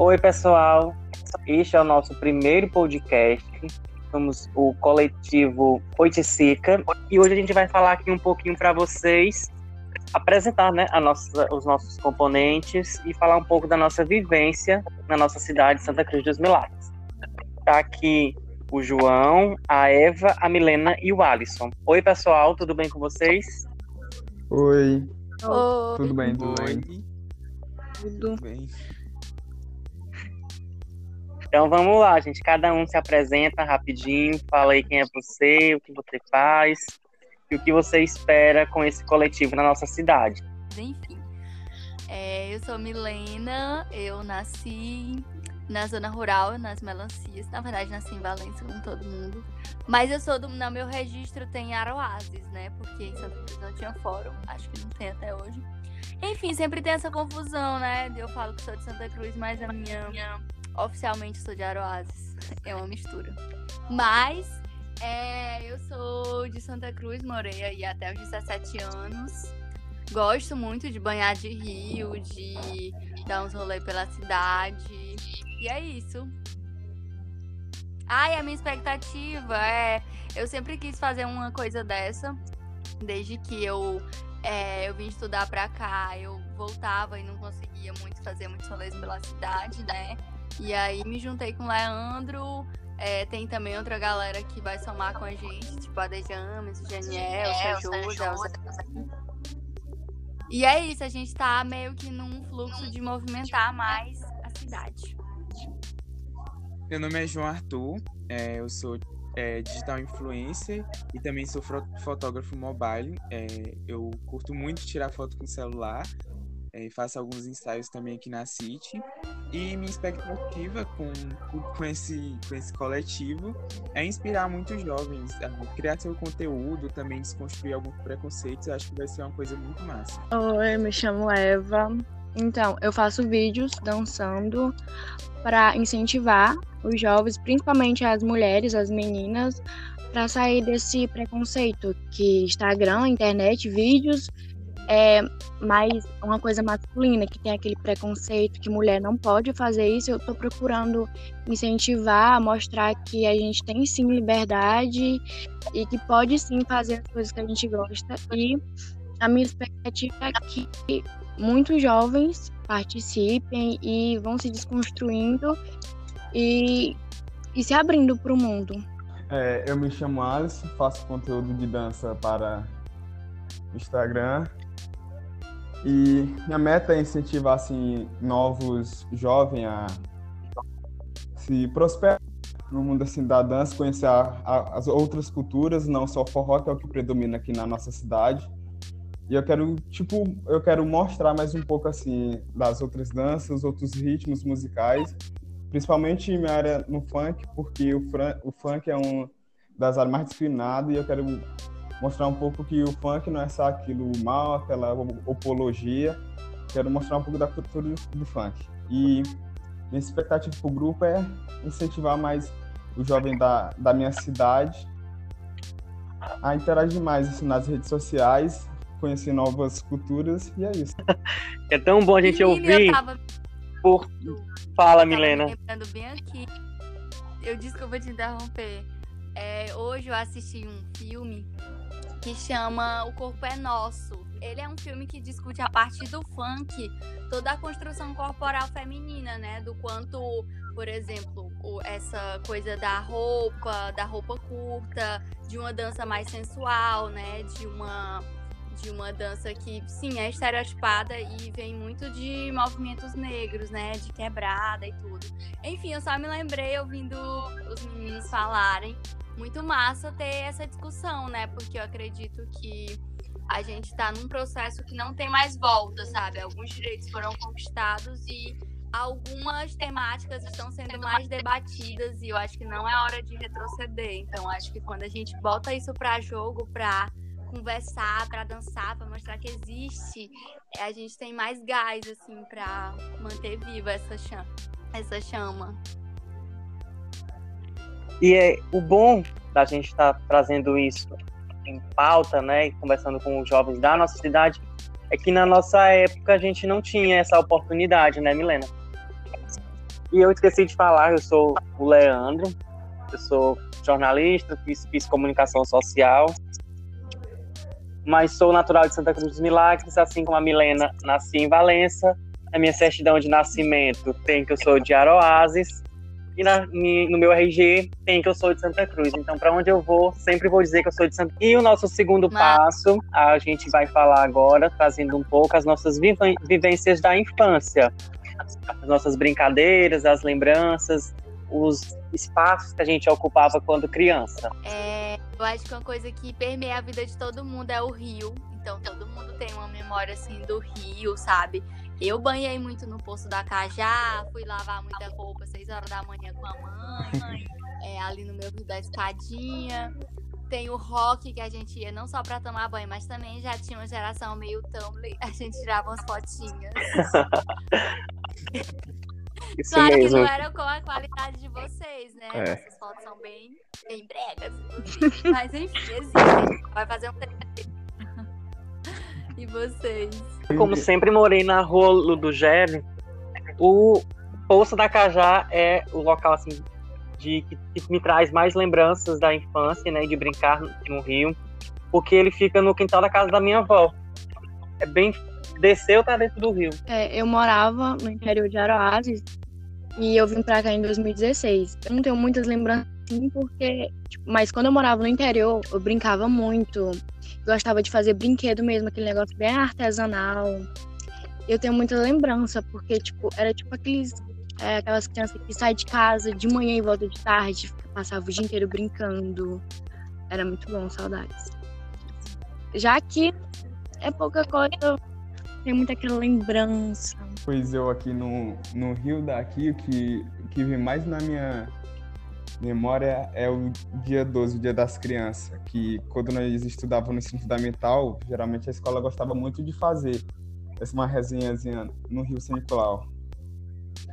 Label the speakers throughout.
Speaker 1: Oi, pessoal. Este é o nosso primeiro podcast. Somos o coletivo Oiticica e hoje a gente vai falar aqui um pouquinho para vocês, apresentar né, a nossa, os nossos componentes e falar um pouco da nossa vivência na nossa cidade, Santa Cruz dos Milagres. Está aqui o João, a Eva, a Milena e o Alisson. Oi, pessoal, tudo bem com vocês?
Speaker 2: Oi.
Speaker 3: Oi.
Speaker 2: Tudo bem, tudo bem?
Speaker 3: Tudo
Speaker 2: bem.
Speaker 1: Então vamos lá, gente. Cada um se apresenta rapidinho, fala aí quem é você, o que você faz e o que você espera com esse coletivo na nossa cidade.
Speaker 3: Enfim, é, eu sou Milena, eu nasci na zona rural, nas melancias. Na verdade, nasci em Valência, como todo mundo. Mas eu sou do. No meu registro tem Aroazes, né? Porque em Santa Cruz não tinha fórum. Acho que não tem até hoje. Enfim, sempre tem essa confusão, né? Eu falo que sou de Santa Cruz, mas a minha. Oficialmente sou de Aroazes. É uma mistura. Mas. É, eu sou de Santa Cruz, morei aí até os 17 anos. Gosto muito de banhar de rio, de dar uns rolês pela cidade. E é isso. Ai, a minha expectativa é. Eu sempre quis fazer uma coisa dessa. Desde que eu, é, eu vim estudar pra cá, eu voltava e não conseguia muito fazer muitos rolês pela cidade, né? E aí me juntei com o Leandro. É, tem também outra galera que vai somar com a gente, tipo a Dejames, o Janiel, o Sejus, E é isso, a gente tá meio que num fluxo de movimentar mais a cidade.
Speaker 2: Meu nome é João Arthur, é, eu sou é, digital influencer e também sou fotógrafo mobile. É, eu curto muito tirar foto com celular é, faço alguns ensaios também aqui na City. E minha expectativa com, com, esse, com esse coletivo é inspirar muitos jovens a criar seu conteúdo, também desconstruir alguns preconceitos. Acho que vai ser uma coisa muito massa.
Speaker 4: Oi, me chamo Eva. Então, eu faço vídeos dançando para incentivar os jovens, principalmente as mulheres, as meninas, para sair desse preconceito que Instagram, internet, vídeos é mais uma coisa masculina, que tem aquele preconceito que mulher não pode fazer isso. Eu estou procurando incentivar, mostrar que a gente tem sim liberdade e que pode sim fazer as coisas que a gente gosta. E a minha expectativa é que muitos jovens participem e vão se desconstruindo e, e se abrindo para o mundo.
Speaker 5: É, eu me chamo Alice, faço conteúdo de dança para Instagram. E minha meta é incentivar assim novos jovens a se prosperar no mundo assim da dança, conhecer a, a, as outras culturas, não só o forró que é o que predomina aqui na nossa cidade. E eu quero, tipo, eu quero mostrar mais um pouco, assim, das outras danças, outros ritmos musicais, principalmente minha área no funk, porque o, o funk é um das áreas mais disciplinadas e eu quero mostrar um pouco que o funk não é só aquilo mal, aquela apologia. Quero mostrar um pouco da cultura do funk. E minha expectativa para o grupo é incentivar mais o jovem da, da minha cidade a interagir mais assim, nas redes sociais, conhecer novas culturas e é isso.
Speaker 1: É tão bom a gente ouvir.
Speaker 3: Eu tava...
Speaker 1: Por... Fala,
Speaker 3: eu
Speaker 1: Milena.
Speaker 3: Lembrando bem aqui. Eu disse que eu vou te interromper. É, hoje eu assisti um filme que chama O Corpo é Nosso. Ele é um filme que discute a partir do funk toda a construção corporal feminina, né? Do quanto, por exemplo, essa coisa da roupa, da roupa curta, de uma dança mais sensual, né? De uma de uma dança que, sim, é estereotipada e vem muito de movimentos negros, né? De quebrada e tudo. Enfim, eu só me lembrei ouvindo os meninos falarem. Muito massa ter essa discussão, né? Porque eu acredito que a gente está num processo que não tem mais volta, sabe? Alguns direitos foram conquistados e algumas temáticas estão sendo mais debatidas e eu acho que não é hora de retroceder. Então, acho que quando a gente bota isso para jogo, para conversar, para dançar, para mostrar que existe, é, a gente tem mais gás assim para manter viva essa chama, essa chama.
Speaker 1: E é o bom da gente estar tá trazendo isso em pauta, né, conversando com os jovens da nossa cidade, é que na nossa época a gente não tinha essa oportunidade, né, Milena? E eu esqueci de falar, eu sou o Leandro, eu sou jornalista, fiz, fiz comunicação social, mas sou natural de Santa Cruz dos Milagres, assim como a Milena, nasci em Valença. A minha certidão de nascimento tem que eu sou de Aroazes, e na, no meu RG tem que eu sou de Santa Cruz. Então, para onde eu vou, sempre vou dizer que eu sou de Santa Cruz. E o nosso segundo Mas... passo, a gente vai falar agora, trazendo um pouco as nossas vivências da infância. As nossas brincadeiras, as lembranças, os espaços que a gente ocupava quando criança.
Speaker 3: É, eu acho que uma coisa que permeia a vida de todo mundo é o rio. Então todo mundo tem uma memória assim do rio, sabe? Eu banhei muito no Poço da Cajá, fui lavar muita roupa às 6 horas da manhã com a mãe, é, ali no meu rio da escadinha. Tem o rock que a gente ia não só para tomar banho, mas também já tinha uma geração meio Tumblr, a gente tirava umas fotinhas.
Speaker 1: Isso
Speaker 3: claro
Speaker 1: mesmo.
Speaker 3: que não era com a qualidade de vocês, né?
Speaker 5: É.
Speaker 3: Essas fotos são bem, bem bregas. Mas enfim, existe. Vai fazer um E vocês?
Speaker 1: Como sempre morei na rua Ludogere, o Poço da Cajá é o local assim de que, que me traz mais lembranças da infância, né, de brincar no rio, porque ele fica no quintal da casa da minha avó. É bem desceu tá dentro do rio.
Speaker 4: É, eu morava no interior de Aroazes e eu vim pra cá em 2016. Eu não tenho muitas lembranças assim, porque. Tipo, mas quando eu morava no interior, eu brincava muito. Gostava de fazer brinquedo mesmo, aquele negócio bem artesanal. Eu tenho muita lembrança, porque, tipo, era tipo aqueles. É, aquelas crianças que saem de casa de manhã e volta de tarde, passava o dia inteiro brincando. Era muito bom, saudades. Já que é pouca coisa, tem muita aquela lembrança.
Speaker 5: Pois eu aqui no, no Rio daqui, o que, que vem mais na minha memória é o dia 12, o dia das crianças, que quando nós estudávamos no ensino fundamental, geralmente a escola gostava muito de fazer essa uma resenhazinha no Rio São Nicolau.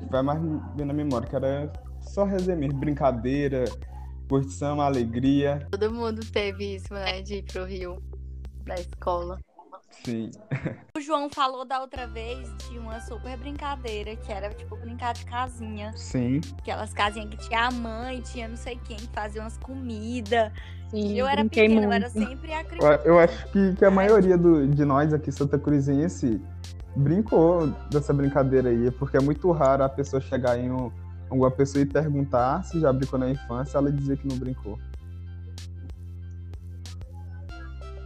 Speaker 5: Vai mais bem na memória, que era só resenha mesmo, brincadeira, curtição, alegria.
Speaker 3: Todo mundo teve isso, né? De ir pro Rio, pra escola.
Speaker 5: Sim.
Speaker 3: O João falou da outra vez de uma super brincadeira, que era tipo brincar de casinha.
Speaker 5: Sim.
Speaker 3: Aquelas casinhas que tinha a mãe, tinha não sei quem, que fazia umas comidas.
Speaker 4: Sim,
Speaker 3: Eu era pequena, eu
Speaker 4: muito.
Speaker 3: era sempre a
Speaker 5: Eu,
Speaker 3: criança.
Speaker 5: eu acho que, que a maioria do- de nós aqui, Santa Cruzense, brincou dessa brincadeira aí, porque é muito raro a pessoa chegar em um, alguma pessoa e perguntar se já brincou na infância, ela dizer que não brincou.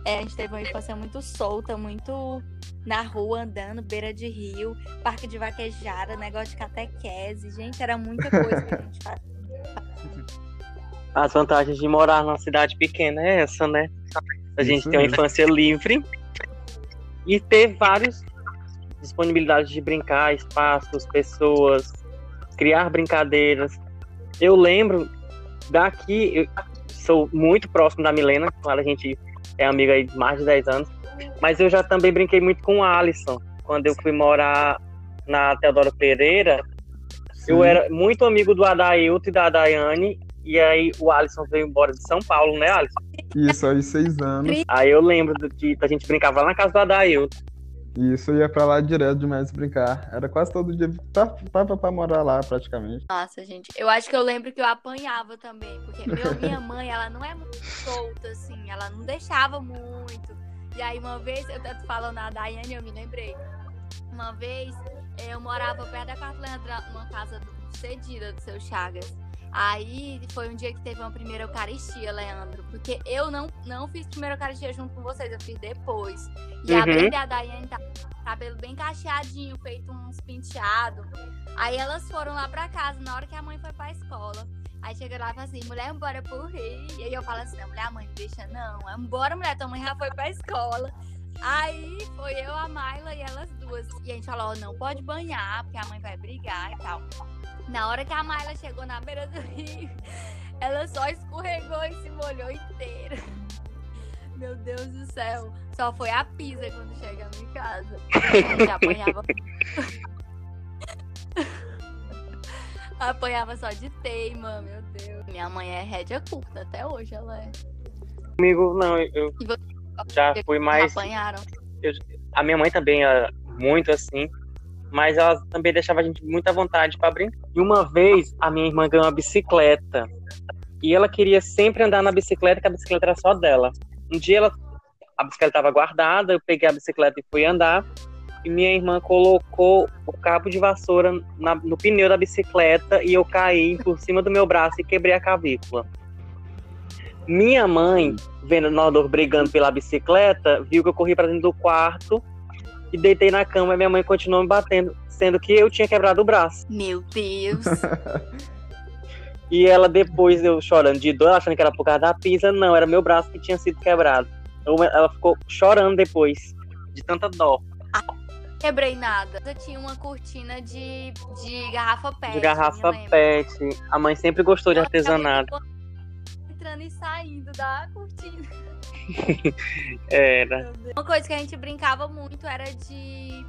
Speaker 3: É, a gente teve uma infância muito solta, muito na rua, andando, beira de rio, parque de vaquejada, negócio de catequese. Gente, era muita coisa que a gente fazia.
Speaker 1: As vantagens de morar numa cidade pequena é essa, né? A gente
Speaker 5: Isso
Speaker 1: tem uma
Speaker 5: mesmo.
Speaker 1: infância livre e ter várias disponibilidades de brincar, espaços, pessoas, criar brincadeiras. Eu lembro daqui, eu sou muito próximo da Milena, com ela a gente é amiga aí de mais de 10 anos, mas eu já também brinquei muito com o Alisson. Quando eu fui morar na Teodoro Pereira, eu
Speaker 5: Sim.
Speaker 1: era muito amigo do Adailton e da Daiane, e aí o Alisson veio embora de São Paulo, né, Alisson?
Speaker 5: Isso, aos seis anos.
Speaker 1: Aí eu lembro do- de, da gente brincava lá na casa do Adailton.
Speaker 5: Isso, ia pra lá direto demais brincar. Era quase todo dia. Tava pra morar lá, praticamente.
Speaker 3: Nossa, gente. Eu acho que eu lembro que eu apanhava também. Porque meu- minha mãe, ela não é muito solta, assim. Ela não deixava muito. E aí, uma vez, eu tô falando a Daiane, eu me lembrei. Uma vez, eu morava perto da Casa Leandra, numa casa cedida do seu Chagas. Aí foi um dia que teve uma primeira Eucaristia, Leandro. Porque eu não, não fiz primeira Eucaristia junto com vocês, eu fiz depois. E a
Speaker 1: Uhum.
Speaker 3: Brenda e a Daiane tá cabelo bem cacheadinho, feito uns penteados. Aí elas foram lá pra casa na hora que a mãe foi pra escola. Aí chega lá e fala assim, mulher, bora pro Rio. E aí eu falo assim, não, mulher, a mãe não deixa não. É, Bora, mulher, tua mãe já foi pra escola. Aí foi eu, a Mayla e elas duas. E a gente falou, ó, não pode banhar, porque a mãe vai brigar e tal. Na hora que a Mayla chegou na beira do rio, ela só escorregou e se molhou inteira. Meu Deus do céu. Só foi a pisa quando chegamos em casa. A gente apanhava Apanhava só de teima, meu Deus. Minha mãe é rédea curta, até hoje ela é.
Speaker 1: Comigo, não, eu
Speaker 3: E você?
Speaker 1: já fui mais.
Speaker 3: Apanharam.
Speaker 1: A minha mãe também era muito assim, mas ela também deixava a gente muita vontade pra brincar. E uma vez a minha irmã ganhou uma bicicleta. E ela queria sempre andar na bicicleta, que a bicicleta era só dela. Um dia ela, a bicicleta estava guardada, eu peguei a bicicleta e fui andar. E minha irmã colocou o cabo de vassoura na- no pneu da bicicleta e eu caí por cima do meu braço e quebrei a clavícula. Minha mãe, vendo nós brigando pela bicicleta, viu que eu corri para dentro do quarto e deitei na cama e minha mãe continuou me batendo, sendo que eu tinha quebrado o braço.
Speaker 3: Meu Deus.
Speaker 1: E ela depois, eu chorando de dor, achando que era por causa da pizza, não, era meu braço que tinha sido quebrado. Eu- ela ficou chorando depois, de tanta dó.
Speaker 3: Quebrei nada. Eu tinha uma cortina de, de garrafa PET.
Speaker 1: De garrafa
Speaker 3: me lembro.
Speaker 1: PET. A mãe sempre gostou de
Speaker 3: Ela ficava
Speaker 1: artesanato.
Speaker 3: Entrando e saindo da cortina.
Speaker 1: Era.
Speaker 3: Uma coisa que a gente brincava muito era de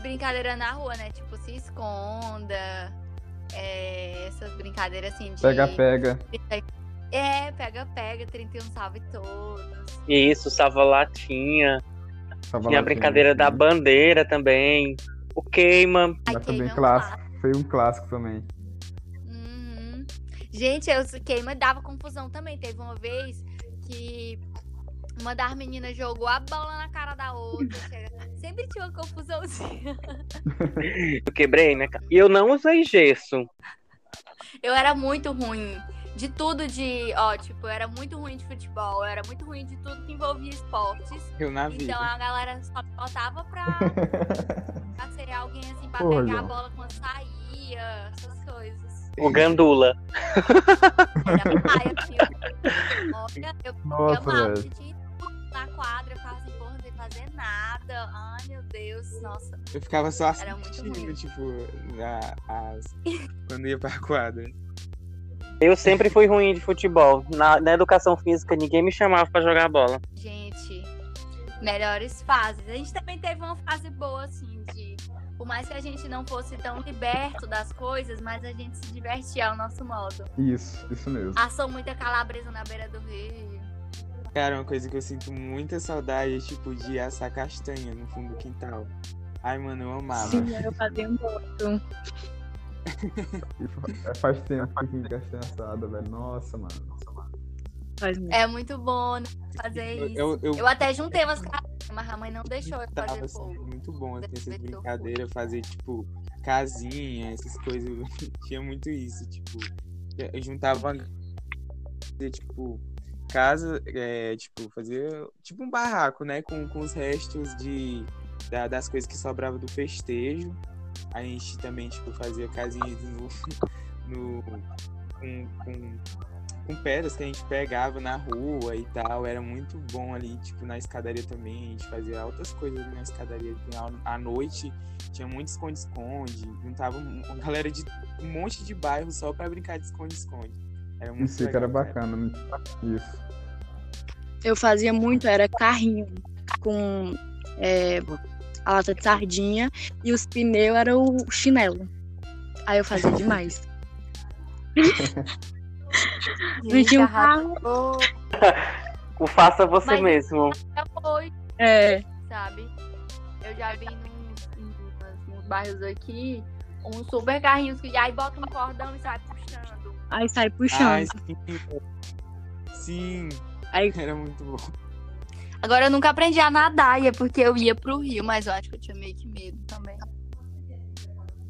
Speaker 3: brincadeira na rua, né? Tipo, se esconda. é, essas brincadeiras assim de.
Speaker 5: Pega, pega.
Speaker 3: É, pega, pega, 31 salve todos.
Speaker 1: Isso, salva latinha.
Speaker 5: Tava
Speaker 1: Tinha a brincadeira da bandeira também. O queima.
Speaker 5: Mas também
Speaker 3: é um
Speaker 5: clássico. Foi um clássico também.
Speaker 3: Gente, eu, queima dava confusão também. Teve uma vez que uma das meninas jogou a bola na cara da outra. Sempre tinha uma confusãozinha.
Speaker 1: Eu quebrei, né? E eu não usei gesso.
Speaker 3: Eu era muito ruim de tudo de. Ó, tipo, eu era muito ruim de futebol. Eu era muito ruim de tudo que envolvia esportes.
Speaker 2: Eu na vida.
Speaker 3: Então a galera só me botava pra, pra ser alguém assim, pra
Speaker 5: Porra,
Speaker 3: pegar a bola quando saía, essas coisas.
Speaker 1: O gandula.
Speaker 3: Olha, eu
Speaker 5: Nossa,
Speaker 3: eu tudo na quadra, eu ficava assim, porra, fazer nada. Ai, meu Deus, nossa.
Speaker 2: Eu ficava só assistindo, tipo, a- as... quando ia pra quadra.
Speaker 1: Eu sempre fui ruim de futebol. Na, na educação física, ninguém me chamava pra jogar bola.
Speaker 3: Gente, melhores fases. A gente também teve uma fase boa, assim, de. Por mais que a gente não fosse tão liberto das coisas, mas a gente se divertia ao nosso modo.
Speaker 5: Isso, isso mesmo.
Speaker 3: Assou muita calabresa na beira do rio.
Speaker 2: Cara, uma coisa que eu sinto muita saudade é, tipo, de assar castanha no fundo do quintal. Ai, mano, eu amava.
Speaker 4: Sim, eu fazia muito.
Speaker 5: É, faz tempo que eu castanha assada, velho. Nossa, mano.
Speaker 4: Faz muito.
Speaker 3: É muito bom né, fazer isso.
Speaker 2: eu, eu
Speaker 3: Eu até juntei umas casinhas, mas a mãe não deixou eu
Speaker 2: tava,
Speaker 3: fazer
Speaker 2: assim,
Speaker 3: fogo.
Speaker 2: muito bom assim, essas brincadeiras, fazer, tipo, casinha, essas coisas. Tinha muito isso, tipo, eu juntava, tipo, casa, é, tipo, fazer, tipo, um barraco, né, com, com os restos de, da- das coisas que sobrava do festejo. A gente também, tipo, fazia casinhas no, no com, com, com pedras que a gente pegava na rua e tal. Era muito bom ali, tipo, na escadaria também. A gente fazia altas coisas na escadaria. À noite tinha muito esconde-esconde. Juntava um- uma galera de um monte de bairro só pra brincar de esconde-esconde. Era muito
Speaker 5: Isso
Speaker 2: legal,
Speaker 5: era
Speaker 2: cara.
Speaker 5: bacana. Isso.
Speaker 4: Eu fazia muito, era carrinho com é, a lata de sardinha e os pneus eram o chinelo. Aí eu fazia demais. Não tinha um carro.
Speaker 1: O faça você
Speaker 3: Mas-
Speaker 1: mesmo.
Speaker 3: Foi,
Speaker 4: É,
Speaker 3: sabe? Eu já vi nos, nos, nos bairros aqui uns super carrinhos que aí bota um cordão e sai puxando.
Speaker 4: aí sai
Speaker 2: Ai,
Speaker 4: puxando.
Speaker 2: sim. Sim,
Speaker 4: Aí
Speaker 2: era muito bom.
Speaker 3: Agora eu nunca aprendi a nadar, e é porque eu ia pro rio, mas eu acho que eu tinha meio que medo também.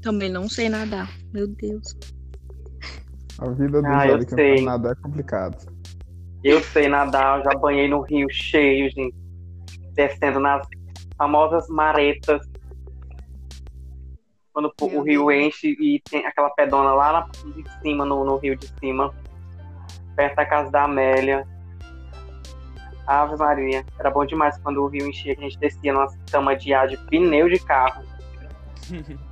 Speaker 4: também não sei nadar. Meu Deus.
Speaker 5: A vida do
Speaker 1: Ah, eu
Speaker 5: jovem que não
Speaker 1: sei.
Speaker 5: nadar é complicado.
Speaker 1: Eu sei nadar, eu já banhei no rio cheio, gente. Descendo nas famosas maretas. Quando o
Speaker 3: Meu
Speaker 1: rio
Speaker 3: Deus.
Speaker 1: enche e tem aquela pedona lá na, de cima, no, no rio de cima. Perto da casa da Amélia. Ave Maria. Era bom demais quando o rio enchia, que a gente descia numa cama de ar de pneu de carro.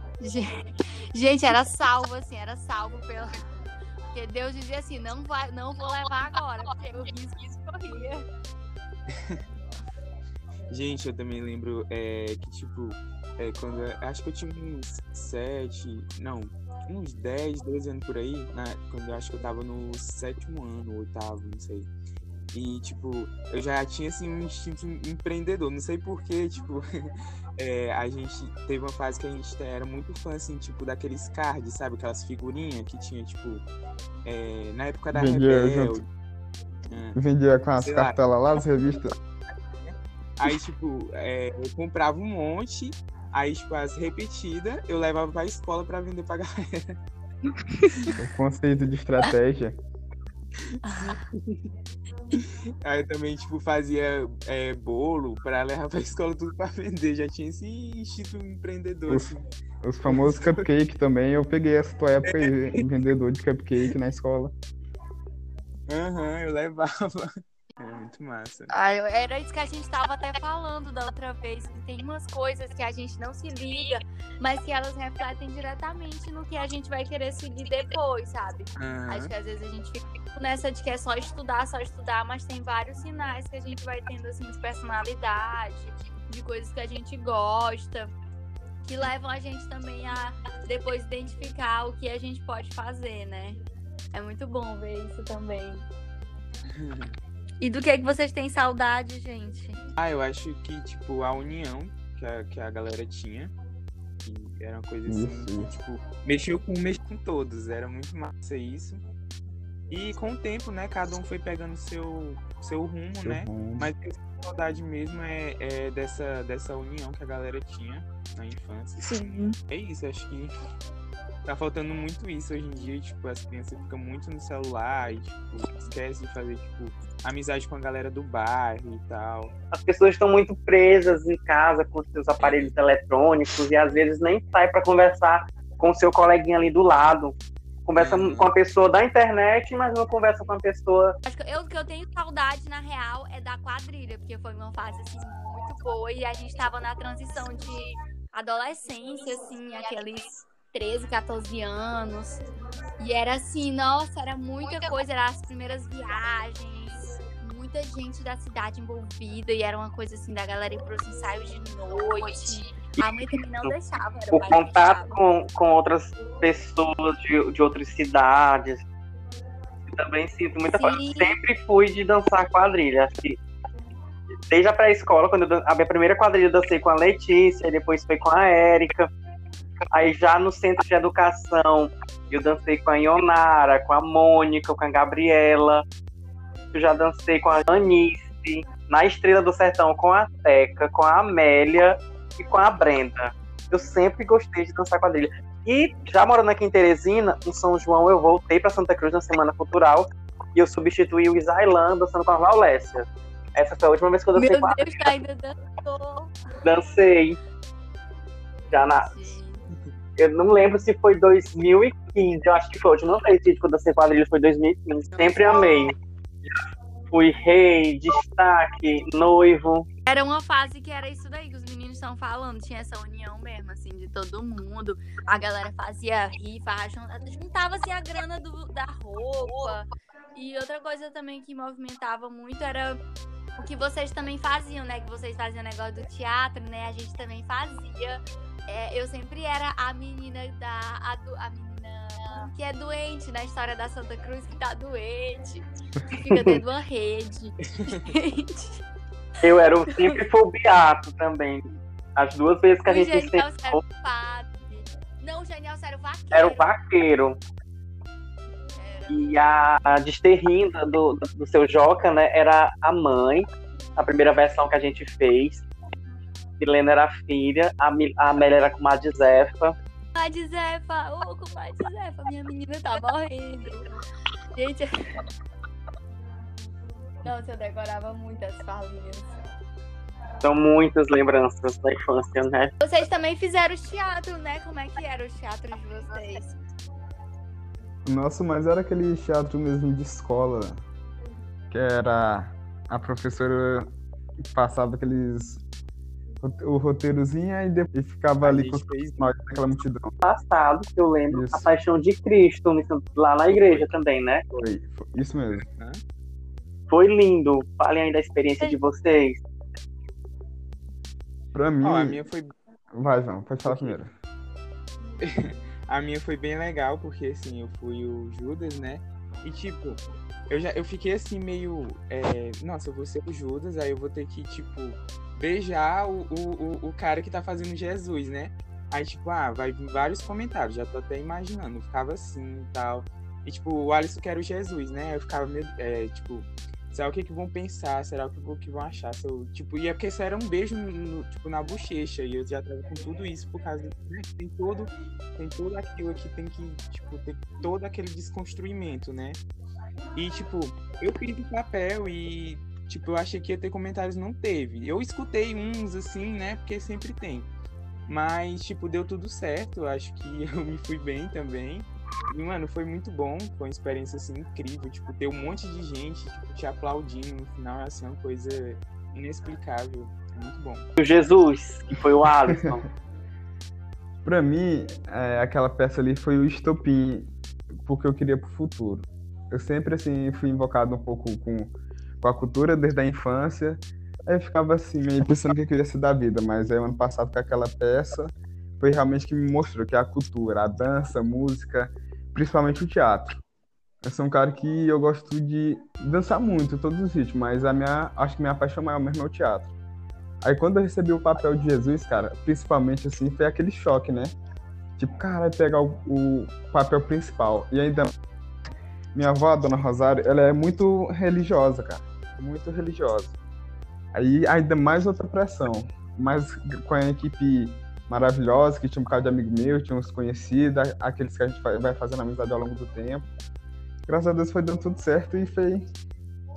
Speaker 3: Gente, era salvo, assim, era salvo pela. Porque Deus dizia assim, não, vai, não vou levar agora, porque o risco corria.
Speaker 2: Gente, eu também lembro é, que, tipo, é, quando. Acho que eu tinha uns 7, não, uns 10, 12 anos por aí, né, quando eu acho que eu tava no sétimo ano, oitavo, não sei. E, tipo, eu já tinha, assim, um instinto empreendedor, não sei porquê, tipo, é, a gente teve uma fase que a gente era muito fã, assim, tipo, daqueles cards, sabe? Aquelas figurinhas que tinha, tipo, é, na época da
Speaker 5: Vendia
Speaker 2: Rebelde.
Speaker 5: junto. Vendia com as cartelas lá das revistas.
Speaker 2: Aí, tipo, é, eu comprava um monte, aí, tipo, as repetidas, eu levava pra escola pra vender pra galera.
Speaker 5: O conceito de estratégia.
Speaker 2: Aí também, tipo, fazia é, bolo pra levar pra escola tudo pra vender. Já tinha esse instinto empreendedor,
Speaker 5: Os-
Speaker 2: assim.
Speaker 5: Os famosos cupcake também. Eu peguei essa tua época aí, vendedor de cupcake na escola.
Speaker 2: Aham, eu levava. É muito massa.
Speaker 3: Ah, era isso que a gente tava até falando da outra vez, que tem umas coisas que a gente não se liga, mas que elas refletem diretamente no que a gente vai querer seguir depois, sabe?
Speaker 2: Aham.
Speaker 3: Acho que às vezes a gente fica nessa de que é só estudar, só estudar, mas tem vários sinais que a gente vai tendo assim de personalidade, de coisas que a gente gosta, que levam a gente também a depois identificar o que a gente pode fazer, né? É muito bom ver isso também. E do que, que vocês têm saudade, gente?
Speaker 2: Ah, eu acho que, tipo, a união que a, que a galera tinha. Que era uma coisa assim,
Speaker 5: Isso, isso.
Speaker 2: tipo, mexeu com, mexeu com todos. Era muito massa isso. E com o tempo, né, cada um foi pegando seu, seu rumo,
Speaker 5: Seu
Speaker 2: né?
Speaker 5: rumo.
Speaker 2: Mas a saudade mesmo é, é dessa, dessa união que a galera tinha na infância.
Speaker 4: Sim.
Speaker 2: É isso, acho que tá faltando muito isso hoje em dia, tipo, as crianças ficam muito no celular e, tipo, esquece de fazer, tipo, amizade com a galera do bairro e tal.
Speaker 1: As pessoas estão muito presas em casa com seus aparelhos eletrônicos e às vezes nem sai para conversar com o seu coleguinha ali do lado. Conversa
Speaker 2: Uhum.
Speaker 1: com a pessoa da internet, mas não conversa com a pessoa.
Speaker 3: Acho que eu, o que eu tenho saudade, na real, é da quadrilha, porque foi uma fase, assim, muito boa. E a gente tava na transição de adolescência, assim, aqueles 13, 14 anos. E era assim, nossa, era muita coisa, eram as primeiras viagens, muita gente da cidade envolvida, e era uma coisa assim da galera ir pros ensaios de noite. A mãe também não deixava, era
Speaker 1: O contato
Speaker 3: deixava.
Speaker 1: com, com outras pessoas de, de outras cidades. Eu também sinto muita falta.
Speaker 3: Sim.
Speaker 1: Sempre fui de dançar quadrilha. Acho que desde a pré-escola, quando eu a minha primeira quadrilha eu dancei com a Letícia, depois foi com a Érica. Aí já no centro de educação, eu dancei com a Ionara, com a Mônica, com a Gabriela. Eu já dancei com a Anice, na Estrela do Sertão com a Teca, com a Amélia e com a Brenda. Eu sempre gostei de dançar quadrilha. E já morando aqui em Teresina, em São João, eu voltei para Santa Cruz na Semana Cultural e eu substituí o Isailan dançando com a Vallécia. Essa foi a última vez que eu dancei
Speaker 3: Meu
Speaker 1: quadrilha.
Speaker 3: Deus, tá ainda dançou.
Speaker 1: Dancei. Já na. Eu não lembro se foi 2015, eu acho que foi a última vez que eu dancei quadrilha foi 2015. Sempre amei. Fui rei, destaque, noivo.
Speaker 3: Era uma fase que era isso daí que os meninos estão falando. Tinha essa união mesmo, assim, de todo mundo. A galera fazia rifa, jun- juntava assim a grana do- da roupa. E outra coisa também que movimentava muito era o que vocês também faziam, né? Que vocês faziam negócio do teatro, né? A gente também fazia. É, eu sempre era a menina da. A, do- a menina que é doente na história da Santa Cruz, que tá doente, que fica dentro de uma rede. Gente.
Speaker 1: Eu era o, sempre fui o Beato também. As duas vezes que a
Speaker 3: O
Speaker 1: gente
Speaker 3: Genial
Speaker 1: ensinou,
Speaker 3: era o padre. Não, o Genial era o vaqueiro.
Speaker 1: era o vaqueiro.
Speaker 3: Era.
Speaker 1: E a, a desterrinda do, do, do seu Joca, né, era a mãe. A primeira versão que a gente fez. Helena era a filha, a, Mi- a Amélia era com a Zefa.
Speaker 3: Comadre Zefa, ô, comadre Zefa, minha menina tá morrendo. Gente. Nossa, eu decorava muitas falinhas.
Speaker 1: São muitas lembranças da infância, né?
Speaker 3: Vocês também fizeram teatro, né? Como é que era o teatro de vocês?
Speaker 5: Nossa, mas era aquele teatro mesmo de escola. Que era a professora passava aqueles. O roteirozinho aí depois ficava
Speaker 2: A
Speaker 5: ali com
Speaker 2: fez
Speaker 5: nós naquela multidão.
Speaker 1: Passado, que eu lembro,
Speaker 5: Isso.
Speaker 1: a Paixão de Cristo, lá na igreja também, né?
Speaker 5: Foi, foi isso mesmo.
Speaker 1: Foi lindo. Falem aí da experiência de vocês.
Speaker 5: Pra mim.
Speaker 2: Ó, a minha foi
Speaker 5: Vai, João, pode falar primeiro.
Speaker 2: A minha foi bem legal, porque assim, eu fui o Judas, né? E tipo, eu já eu fiquei assim meio. é, Nossa, eu vou ser o Judas, aí eu vou ter que, tipo, beijar o, o, o cara que tá fazendo Jesus, né? Aí, tipo, ah, vai vir vários comentários, já tô até imaginando, ficava assim e tal. E, tipo, o Alisson quer o Jesus, né? Eu ficava meio, é, tipo, será o que que vão pensar? Será o que, que vão achar? Se eu, tipo, e é porque isso era um beijo, no, tipo, na bochecha, e eu já tava com tudo isso por causa, né? Tem todo, tem todo aquilo que tem que, tipo, ter todo aquele desconstruimento, né? E, tipo, eu fiz o papel e, tipo, eu achei que ia ter comentários, não teve. Eu escutei uns, assim, né? Porque sempre tem. Mas, tipo, deu tudo certo. Acho que eu me fui bem também. E, mano, foi muito bom. Foi uma experiência, assim, incrível. Tipo, ter um monte de gente, tipo, te aplaudindo no final, é, assim, uma coisa inexplicável. É muito bom.
Speaker 1: O Jesus, que foi o Alisson.
Speaker 5: pra mim, é, aquela peça ali foi o estopim, porque eu queria pro futuro. Eu sempre, assim, fui invocado um pouco com, com a cultura desde a infância. Aí eu ficava assim, meio pensando o que eu queria ser da vida, mas aí ano passado com aquela peça foi realmente que me mostrou que a cultura, a dança, a música, principalmente o teatro. Eu sou um cara que eu gosto de dançar muito, todos os ritmos, mas a minha, acho que minha paixão maior mesmo é o teatro. Aí quando eu recebi o papel de Jesus, cara, principalmente assim, foi aquele choque, né? Tipo, cara, pegar o, o papel principal. E ainda minha avó, a dona Rosário, ela é muito religiosa, cara. Muito religiosa. Aí ainda mais outra pressão. Mas com a equipe maravilhosa, que tinha um bocado de amigo meu, tinha uns conhecidos, aqueles que a gente vai fazendo amizade ao longo do tempo. Graças a Deus foi dando tudo certo e foi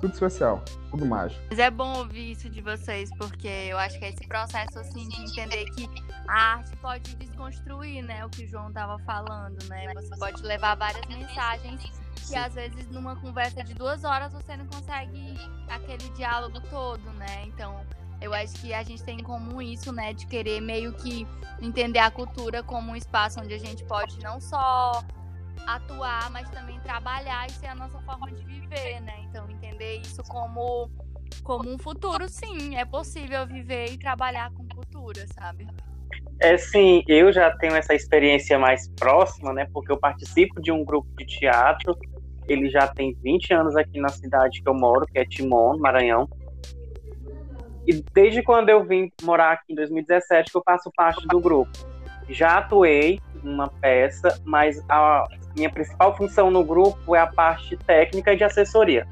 Speaker 5: tudo especial, tudo mágico.
Speaker 3: Mas é bom ouvir isso de vocês, porque eu acho que é esse processo assim de entender que a arte pode desconstruir, né, o que o João estava falando, né? Você pode levar várias mensagens que às vezes numa conversa de duas horas você não consegue aquele diálogo todo, né? Então eu acho que a gente tem em comum isso, né? De querer meio que entender a cultura como um espaço onde a gente pode não só atuar, mas também trabalhar e ser a nossa forma de viver, né? Então, entender isso como, como um futuro, sim. É possível viver e trabalhar com cultura, sabe?
Speaker 1: É sim, eu já tenho essa experiência mais próxima, né? Porque eu participo de um grupo de teatro. Ele já tem 20 anos aqui na cidade que eu moro, que é Timon, Maranhão. E desde quando eu vim morar aqui em 2017 que eu faço parte do grupo. Já atuei numa peça, mas a minha principal função no grupo é a parte técnica e de assessoria.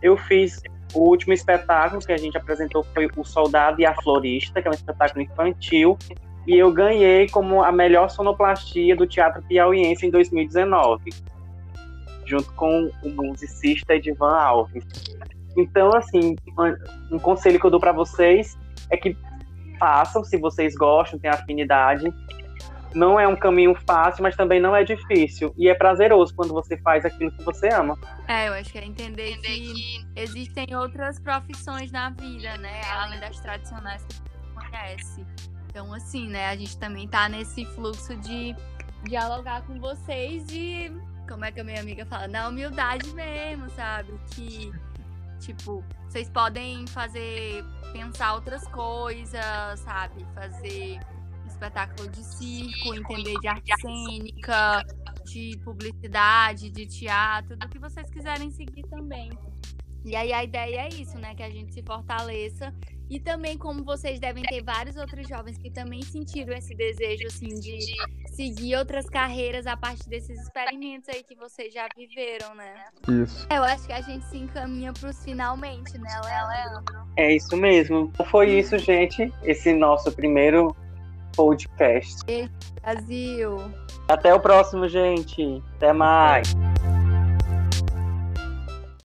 Speaker 1: Eu fiz o último espetáculo que a gente apresentou foi O Soldado e a Florista, que é um espetáculo infantil, e eu ganhei como a melhor sonoplastia do Teatro Piauiense em 2019, junto com o musicista Edivan Alves. Então, assim, um conselho que eu dou para vocês é que façam, se vocês gostam, têm afinidade. Não é um caminho fácil, mas também não é difícil. E é prazeroso quando você faz aquilo que você ama.
Speaker 3: É, eu acho que é entender, entender que, que, existem outras profissões na vida, né? Além das tradicionais que você conhece. Então, assim, né? A gente também tá nesse fluxo de dialogar com vocês e, como é que a minha amiga fala, na humildade mesmo, sabe? Que Tipo, vocês podem fazer, pensar outras coisas, sabe? Fazer espetáculo de circo, entender de arte cênica, de publicidade, de teatro, do que vocês quiserem seguir também. E aí a ideia é isso, né? Que a gente se fortaleça. E também, como vocês devem ter vários outros jovens que também sentiram esse desejo, assim, de seguir outras carreiras a partir desses experimentos aí que vocês já viveram, né?
Speaker 5: Isso.
Speaker 3: Eu acho que a gente se encaminha pros finalmente, né, Leandro?
Speaker 1: É isso mesmo. Foi isso, gente. Esse nosso primeiro podcast.
Speaker 3: Brasil.
Speaker 1: Até o próximo, gente. Até mais.